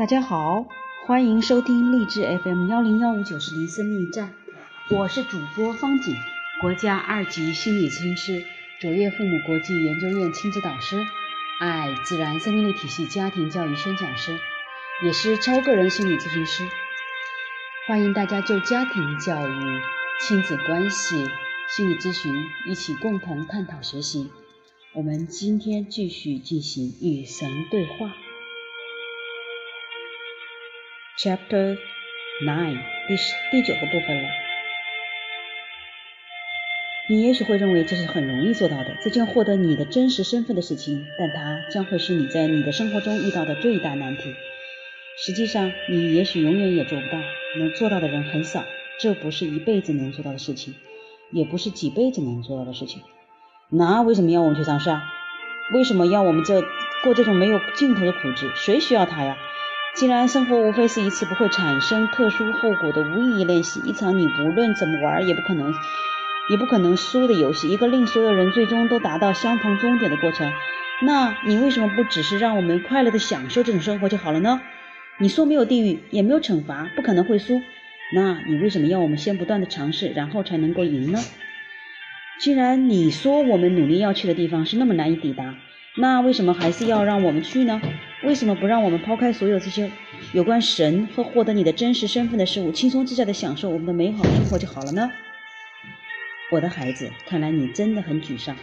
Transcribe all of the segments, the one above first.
大家好，欢迎收听励志 FM 幺零幺五九四零生命站，我是主播方景，国家二级心理咨询师，卓越父母国际研究院亲子导师，爱自然生命力体系家庭教育宣讲师，也是超个人心理咨询师。欢迎大家就家庭教育、亲子关系、心理咨询一起共同探讨学习。我们今天继续进行与神对话。Chapter Nine，第十第九个部分了。你也许会认为这是很容易做到的，这将获得你的真实身份的事情，但它将会是你在你的生活中遇到的最大难题。实际上，你也许永远也做不到，能做到的人很少。这不是一辈子能做到的事情，也不是几辈子能做到的事情。那为什么要我们去尝试啊？为什么要我们这过这种没有尽头的苦汁？谁需要它呀？既然生活无非是一次不会产生特殊后果的无意义练习，一场你无论怎么玩也不可能也不可能输的游戏，一个令所有人最终都达到相同终点的过程，那你为什么不只是让我们快乐的享受这种生活就好了呢？你说没有地狱，也没有惩罚，不可能会输，那你为什么要我们先不断的尝试，然后才能够赢呢？既然你说我们努力要去的地方是那么难以抵达。那为什么还是要让我们去呢？为什么不让我们抛开所有这些有关神和获得你的真实身份的事物，轻松自在地享受我们的美好生活就好了呢？我的孩子，看来你真的很沮丧。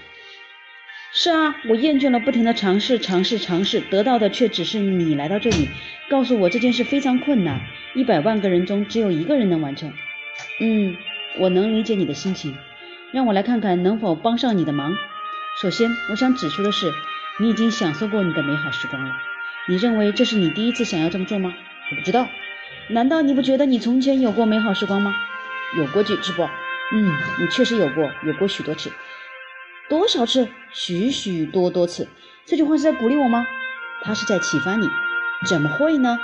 是啊，我厌倦了不停的尝试、尝试、尝试，得到的却只是你来到这里，告诉我这件事非常困难，一百万个人中只有一个人能完成。嗯，我能理解你的心情，让我来看看能否帮上你的忙。首先，我想指出的是。你已经享受过你的美好时光了，你认为这是你第一次想要这么做吗？我不知道，难道你不觉得你从前有过美好时光吗？有过几次不？嗯，你确实有过，有过许多次。多少次？许许多多次。这句话是在鼓励我吗？它是在启发你。怎么会呢？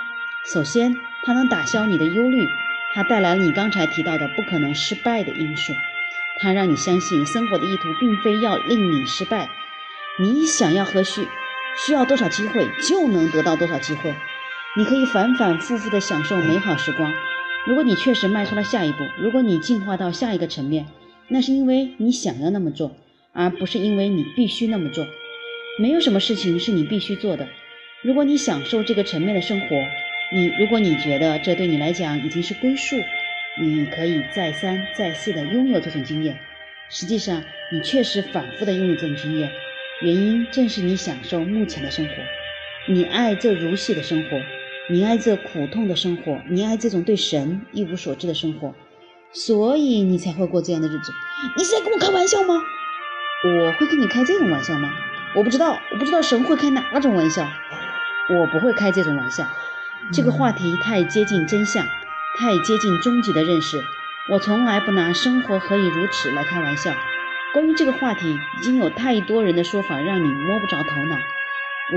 首先，它能打消你的忧虑，它带来了你刚才提到的不可能失败的因素，它让你相信生活的意图并非要令你失败。你想要何需需要多少机会就能得到多少机会，你可以反反复复的享受美好时光。如果你确实迈出了下一步，如果你进化到下一个层面，那是因为你想要那么做，而不是因为你必须那么做。没有什么事情是你必须做的。如果你享受这个层面的生活，你如果你觉得这对你来讲已经是归宿，你可以再三再四的拥有这种经验。实际上，你确实反复的拥有这种经验。原因正是你享受目前的生活，你爱这如戏的生活，你爱这苦痛的生活，你爱这种对神一无所知的生活，所以你才会过这样的日子。你是在跟我开玩笑吗？我会跟你开这种玩笑吗？我不知道，我不知道神会开哪种玩笑。我不会开这种玩笑。这个话题太接近真相，太接近终极的认识。我从来不拿生活何以如此来开玩笑。关于这个话题，已经有太多人的说法让你摸不着头脑。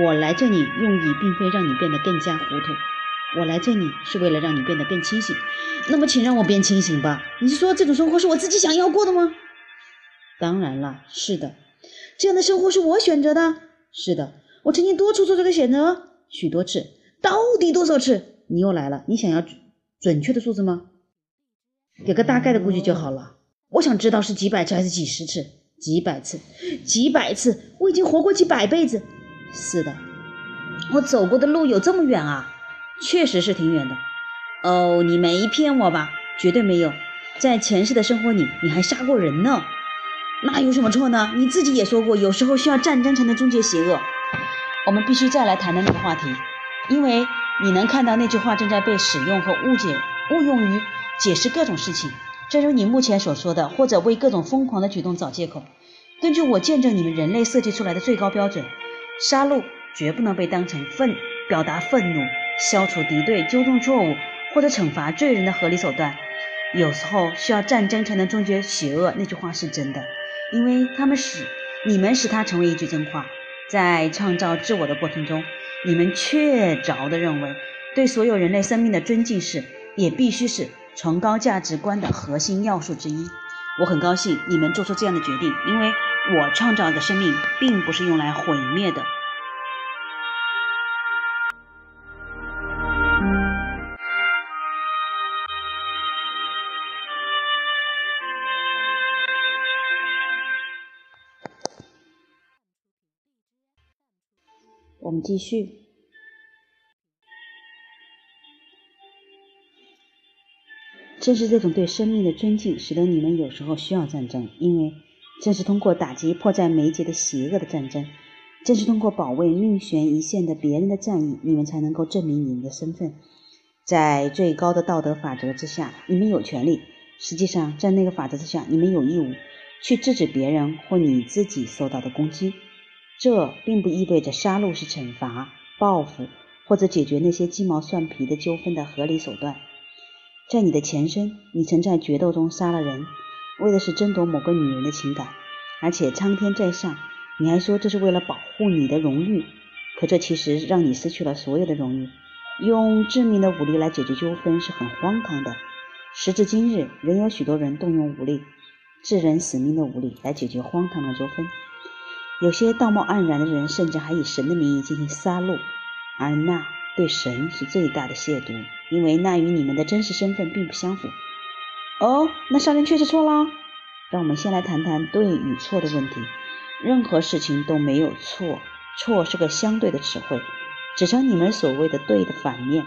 我来这里用意并非让你变得更加糊涂，我来这里是为了让你变得更清醒。那么，请让我变清醒吧。你是说这种生活是我自己想要过的吗？当然了，是的，这样的生活是我选择的。是的，我曾经多次做这个选择，许多次。到底多少次？你又来了。你想要准确的数字吗？给个大概的估计就好了。我想知道是几百次还是几十次？几百次，几百次！我已经活过几百辈子。是的，我走过的路有这么远啊？确实是挺远的。哦，你没骗我吧？绝对没有。在前世的生活里，你还杀过人呢。那有什么错呢？你自己也说过，有时候需要战争才能终结邪恶。我们必须再来谈谈这个话题，因为你能看到那句话正在被使用和误解、误用于解释各种事情。正如你目前所说的，或者为各种疯狂的举动找借口。根据我见证你们人类设计出来的最高标准，杀戮绝不能被当成愤表达愤怒、消除敌对、纠正错误或者惩罚罪人的合理手段。有时候需要战争才能终结邪恶，那句话是真的，因为他们使你们使它成为一句真话。在创造自我的过程中，你们确凿地认为，对所有人类生命的尊敬是，也必须是。崇高价值观的核心要素之一。我很高兴你们做出这样的决定因为我创造的生命并不是用来毁灭的。我们继续。正是这种对生命的尊敬，使得你们有时候需要战争，因为正是通过打击迫在眉睫的邪恶的战争，正是通过保卫命悬一线的别人的战役，你们才能够证明你们的身份。在最高的道德法则之下，你们有权利；实际上，在那个法则之下，你们有义务去制止别人或你自己受到的攻击。这并不意味着杀戮是惩罚、报复或者解决那些鸡毛蒜皮的纠纷的合理手段。在你的前身，你曾在决斗中杀了人，为的是争夺某个女人的情感，而且苍天在上，你还说这是为了保护你的荣誉。可这其实让你失去了所有的荣誉。用致命的武力来解决纠纷是很荒唐的。时至今日，仍有许多人动用武力，致人死命的武力来解决荒唐的纠纷。有些道貌岸然的人，甚至还以神的名义进行杀戮，而那。对神是最大的亵渎，因为那与你们的真实身份并不相符。哦，那杀人确实错了。让我们先来谈谈对与错的问题。任何事情都没有错，错是个相对的词汇，指称你们所谓的对的反面。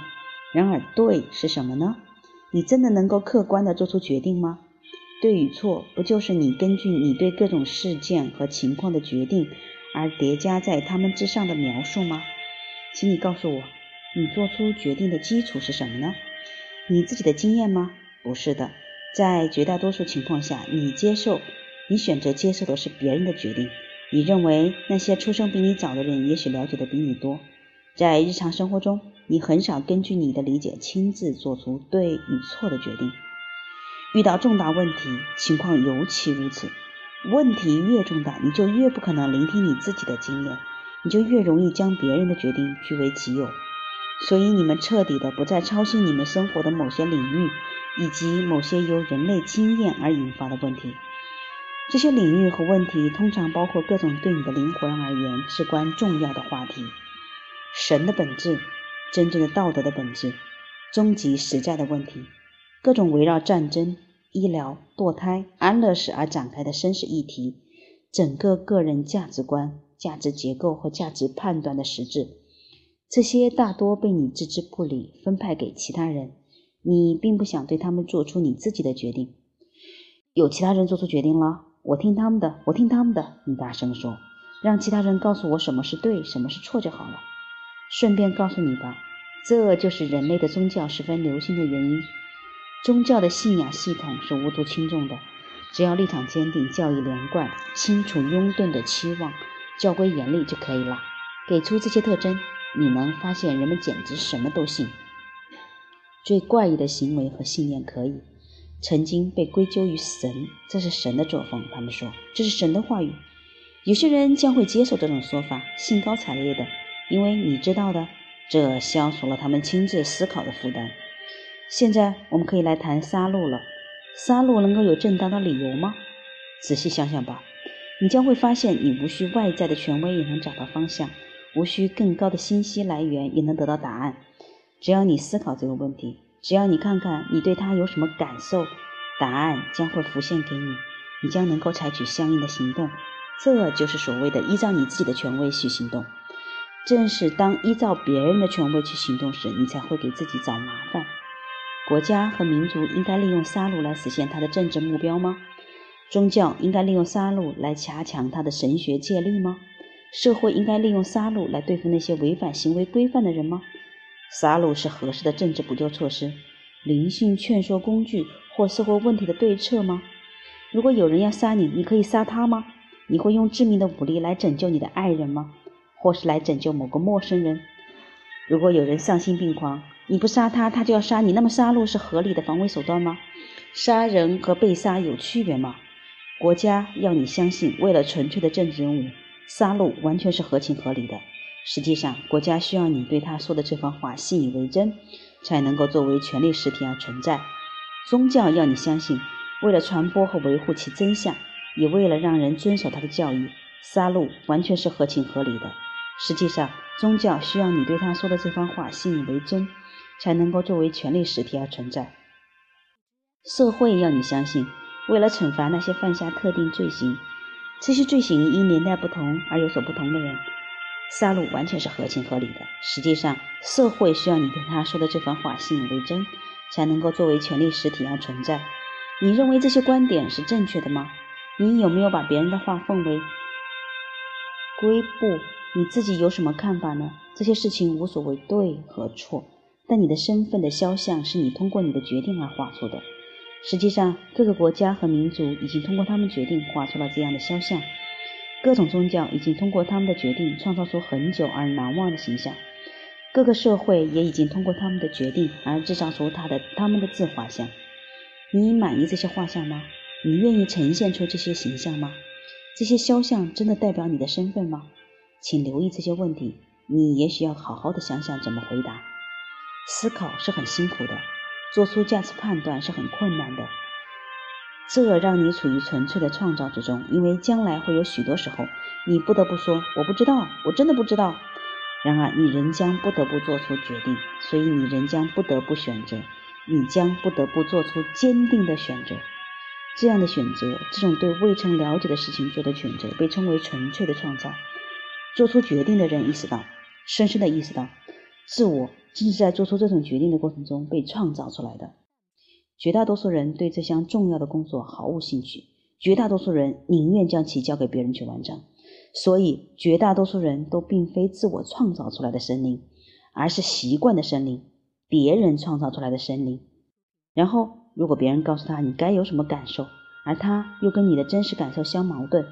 然而，对是什么呢？你真的能够客观地做出决定吗？对与错，不就是你根据你对各种事件和情况的决定而叠加在他们之上的描述吗？请你告诉我。你做出决定的基础是什么呢？你自己的经验吗？不是的，在绝大多数情况下，你接受、你选择接受的是别人的决定。你认为那些出生比你早的人也许了解的比你多。在日常生活中，你很少根据你的理解亲自做出对与错的决定。遇到重大问题，情况尤其如此。问题越重大，你就越不可能聆听你自己的经验，你就越容易将别人的决定据为己有。所以，你们彻底的不再操心你们生活的某些领域，以及某些由人类经验而引发的问题。这些领域和问题通常包括各种对你的灵魂而言至关重要的话题：神的本质、真正的道德的本质、终极实在的问题、各种围绕战争、医疗、堕胎、安乐死而展开的生死议题、整个个人价值观、价值结构和价值判断的实质。这些大多被你置之不理，分派给其他人。你并不想对他们做出你自己的决定。有其他人做出决定了，我听他们的，我听他们的。你大声说，让其他人告诉我什么是对，什么是错就好了。顺便告诉你吧，这就是人类的宗教十分流行的原因。宗教的信仰系统是无足轻重的，只要立场坚定，教义连贯，清楚拥趸的期望，教规严厉就可以了。给出这些特征。你能发现人们简直什么都信，最怪异的行为和信念可以曾经被归咎于神，这是神的作风。他们说这是神的话语。有些人将会接受这种说法，兴高采烈的，因为你知道的，这消除了他们亲自思考的负担。现在我们可以来谈杀戮了。杀戮能够有正当的理由吗？仔细想想吧，你将会发现，你无需外在的权威也能找到方向。无需更高的信息来源也能得到答案。只要你思考这个问题，只要你看看你对它有什么感受，答案将会浮现给你，你将能够采取相应的行动。这就是所谓的依照你自己的权威去行动。正是当依照别人的权威去行动时，你才会给自己找麻烦。国家和民族应该利用杀戮来实现他的政治目标吗？宗教应该利用杀戮来加强他的神学戒律吗？社会应该利用杀戮来对付那些违反行为规范的人吗？杀戮是合适的政治补救措施、灵性劝说工具或社会问题的对策吗？如果有人要杀你，你可以杀他吗？你会用致命的武力来拯救你的爱人吗？或是来拯救某个陌生人？如果有人丧心病狂，你不杀他，他就要杀你，那么杀戮是合理的防卫手段吗？杀人和被杀有区别吗？国家要你相信，为了纯粹的政治任务。杀戮完全是合情合理的。实际上，国家需要你对他说的这番话信以为真，才能够作为权力实体而存在。宗教要你相信，为了传播和维护其真相，也为了让人遵守他的教义，杀戮完全是合情合理的。实际上，宗教需要你对他说的这番话信以为真，才能够作为权力实体而存在。社会要你相信，为了惩罚那些犯下特定罪行。这些罪行因年代不同而有所不同的人，杀戮完全是合情合理的。实际上，社会需要你对他说的这番话信以为真，才能够作为权力实体而存在。你认为这些观点是正确的吗？你有没有把别人的话奉为圭臬？你自己有什么看法呢？这些事情无所谓对和错，但你的身份的肖像是你通过你的决定而画出的。实际上，各个国家和民族已经通过他们决定画出了这样的肖像。各种宗教已经通过他们的决定创造出很久而难忘的形象，各个社会也已经通过他们的决定而制造出他的他们的自画像。你满意这些画像吗？你愿意呈现出这些形象吗？这些肖像真的代表你的身份吗？请留意这些问题，你也许要好好的想想怎么回答。思考是很辛苦的，做出价值判断是很困难的。这让你处于纯粹的创造之中，因为将来会有许多时候，你不得不说“我不知道，我真的不知道”。然而，你仍将不得不做出决定，所以你仍将不得不选择，你将不得不做出坚定的选择。这样的选择，这种对未曾了解的事情做的选择，被称为纯粹的创造。做出决定的人意识到，深深的意识到，自我正是在做出这种决定的过程中被创造出来的。绝大多数人对这项重要的工作毫无兴趣，绝大多数人宁愿将其交给别人去完成。所以，绝大多数人都并非自我创造出来的生灵，而是习惯的生灵，别人创造出来的生灵。然后，如果别人告诉他你该有什么感受，而他又跟你的真实感受相矛盾，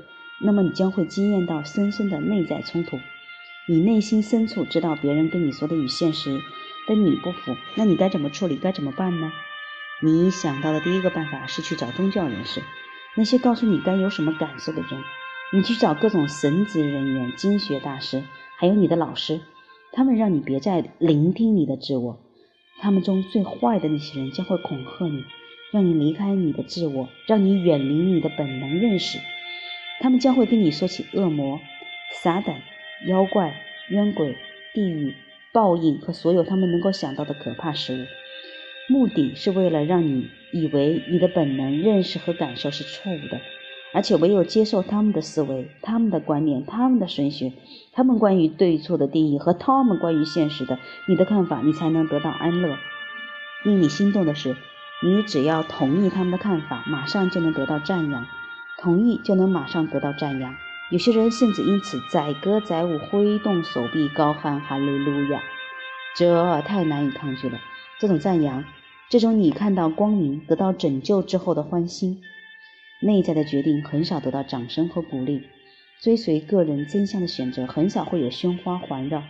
那么你将会经验到深深的内在冲突。你内心深处知道别人跟你说的与现实的你不符，那你该怎么处理？该怎么办呢？你想到的第一个办法是去找宗教人士，那些告诉你该有什么感受的人。你去找各种神职人员、经学大师，还有你的老师，他们让你别再聆听你的自我。他们中最坏的那些人将会恐吓你，让你离开你的自我，让你远离你的本能认识。他们将会跟你说起恶魔、撒旦、妖怪、冤鬼、地狱、报应和所有他们能够想到的可怕事物。目的是为了让你以为你的本能认识和感受是错误的，而且唯有接受他们的思维、他们的观念、他们的神学、他们关于对错的定义和他们关于现实的你的看法，你才能得到安乐。令你心动的是，你只要同意他们的看法，马上就能得到赞扬；同意就能马上得到赞扬。有些人甚至因此载歌载舞，挥动手臂，高喊哈利路亚。这太难以抗拒了，这种赞扬。这种你看到光明、得到拯救之后的欢欣，内在的决定很少得到掌声和鼓励。追随个人真相的选择很少会有鲜花环绕。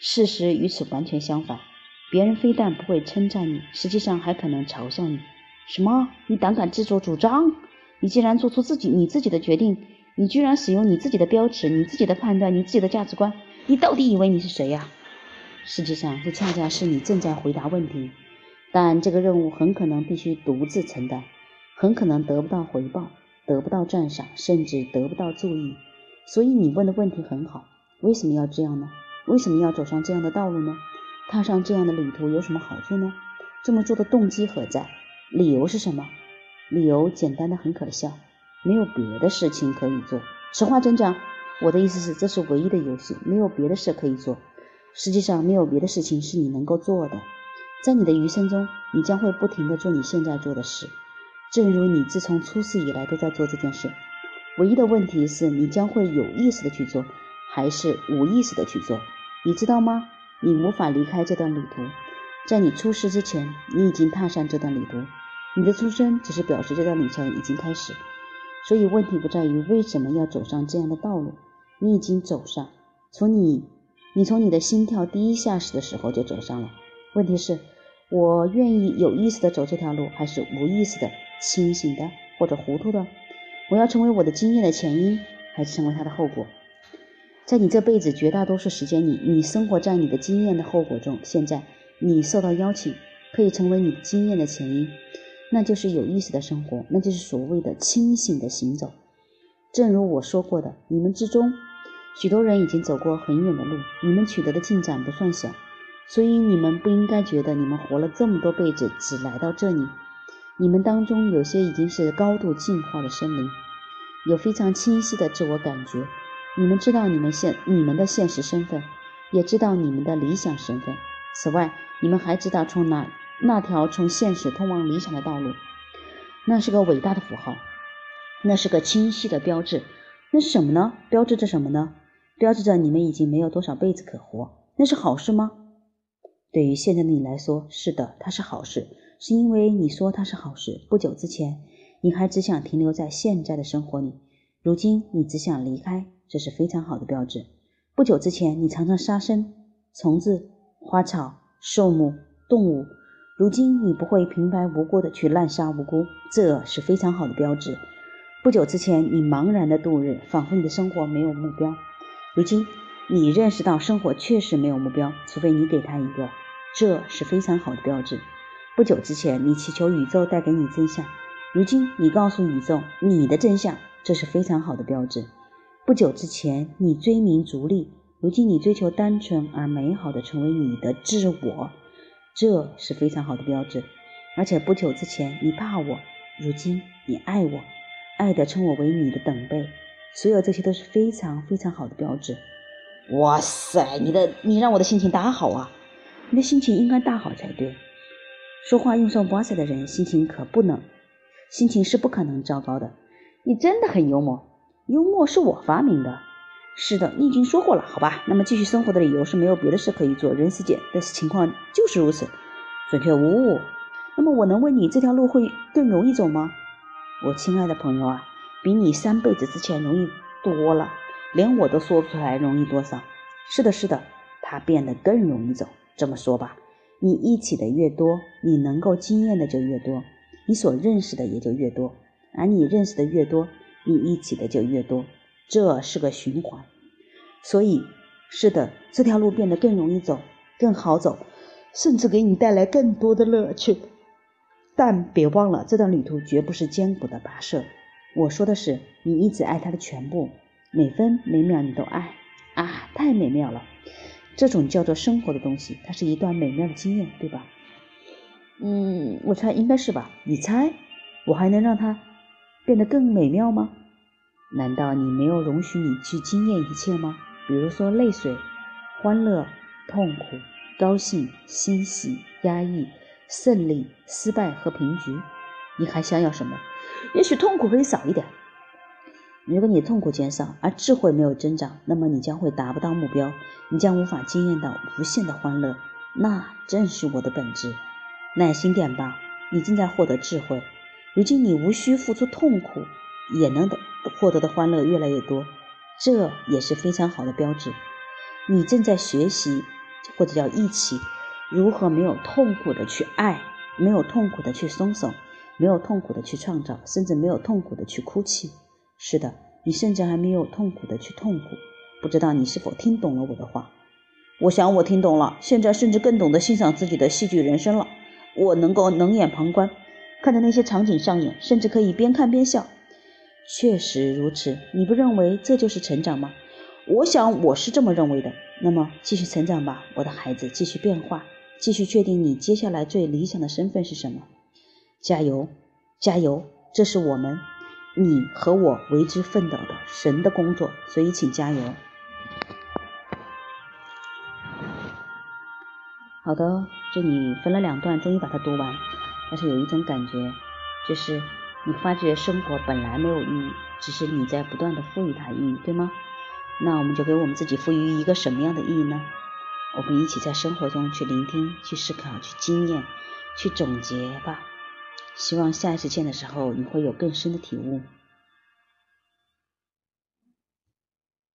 事实与此完全相反，别人非但不会称赞你，实际上还可能嘲笑你。什么？你胆敢自作主张？你既然做出自己你自己的决定，你居然使用你自己的标尺、你自己的判断、你自己的价值观，你到底以为你是谁呀？实际上，这恰恰是你正在回答问题。但这个任务很可能必须独自承担，很可能得不到回报，得不到赞赏，甚至得不到注意。所以你问的问题很好，为什么要这样呢？为什么要走上这样的道路呢？踏上这样的旅途有什么好处呢？这么做的动机何在？理由是什么？理由简单的很可笑，没有别的事情可以做。实话真讲，我的意思是，这是唯一的游戏，没有别的事可以做。实际上，没有别的事情是你能够做的。在你的余生中，你将会不停地做你现在做的事，正如你自从出世以来都在做这件事。唯一的问题是你将会有意识的去做，还是无意识的去做？你知道吗？你无法离开这段旅途。在你出世之前，你已经踏上这段旅途。你的出生只是表示这段旅程已经开始。所以问题不在于为什么要走上这样的道路，你已经走上。从你，你从你的心跳第一下时的时候就走上了。问题是。我愿意有意识的走这条路，还是无意识的、清醒的或者糊涂的？我要成为我的经验的前因，还是成为它的后果？在你这辈子绝大多数时间里，你生活在你的经验的后果中。现在你受到邀请，可以成为你经验的前因，那就是有意识的生活，那就是所谓的清醒的行走。正如我说过的，你们之中许多人已经走过很远的路，你们取得的进展不算小。所以你们不应该觉得你们活了这么多辈子只来到这里。你们当中有些已经是高度进化的生灵，有非常清晰的自我感觉，你们知道你们现你们的现实身份，也知道你们的理想身份。此外，你们还知道从哪那条从现实通往理想的道路。那是个伟大的符号，那是个清晰的标志。那是什么呢？标志着什么呢？标志着你们已经没有多少辈子可活。那是好事吗？对于现在的你来说，是的，它是好事。是因为你说它是好事。不久之前，你还只想停留在现在的生活里，如今你只想离开，这是非常好的标志。不久之前，你常常杀生，虫子。花草、树木、动物，如今你不会平白无故的去滥杀无辜，这是非常好的标志。不久之前，你茫然的度日，仿佛你的生活没有目标。如今，你认识到生活确实没有目标，除非你给他一个，这是非常好的标志。不久之前，你祈求宇宙带给你真相，如今你告诉宇宙你的真相，这是非常好的标志。不久之前，你追名逐利。如今你追求单纯而美好的成为你的自我，这是非常好的标志。而且不久之前你怕我，如今你爱我，爱的称我为你的等辈。所有这些都是非常非常好的标志。哇塞，你的你让我的心情大好啊！你的心情应该大好才对。说话用上哇塞的人，心情可不能，心情是不可能糟糕的。你真的很幽默，幽默是我发明的。是的，你已经说过了，好吧？那么继续生活的理由是没有别的事可以做，人世间的情况就是如此，准确无误。那么我能问你，这条路会更容易走吗？我亲爱的朋友啊，比你三辈子之前容易多了，连我都说不出来容易多少。是的，是的，它变得更容易走。这么说吧，你一起的越多，你能够经验的就越多，你所认识的也就越多，而你认识的越多，你一起的就越多。这是个循环，所以是的，这条路变得更容易走，更好走，甚至给你带来更多的乐趣。但别忘了，这段旅途绝不是艰苦的跋涉。我说的是，你一直爱它的全部，每分每秒你都爱啊，太美妙了！这种叫做生活的东西，它是一段美妙的经验，对吧？嗯，我猜应该是吧？你猜，我还能让它变得更美妙吗？难道你没有容许你去经验一切吗？比如说泪水、欢乐、痛苦、高兴、欣喜、压抑、胜利、失败和平局。你还想要什么？也许痛苦可以少一点。如果你痛苦减少，而智慧没有增长，那么你将会达不到目标，你将无法经验到无限的欢乐。那正是我的本质。耐心点吧，你正在获得智慧。如今你无需付出痛苦。也能得获得的欢乐越来越多，这也是非常好的标志。你正在学习，或者叫一起，如何没有痛苦的去爱，没有痛苦的去松手，没有痛苦的去创造，甚至没有痛苦的去哭泣。是的，你甚至还没有痛苦的去痛苦。不知道你是否听懂了我的话？我想我听懂了，现在甚至更懂得欣赏自己的戏剧人生了。我能够冷眼旁观，看着那些场景上演，甚至可以边看边笑。确实如此，你不认为这就是成长吗？我想我是这么认为的。那么继续成长吧，我的孩子，继续变化，继续确定你接下来最理想的身份是什么。加油，加油！这是我们，你和我为之奋斗的神的工作，所以请加油。好的，这里分了两段，终于把它读完。但是有一种感觉，就是。你发觉生活本来没有意义，只是你在不断的赋予它意义，对吗？那我们就给我们自己赋予一个什么样的意义呢？我们一起在生活中去聆听、去思考、去经验、去总结吧。希望下一次见的时候，你会有更深的体悟。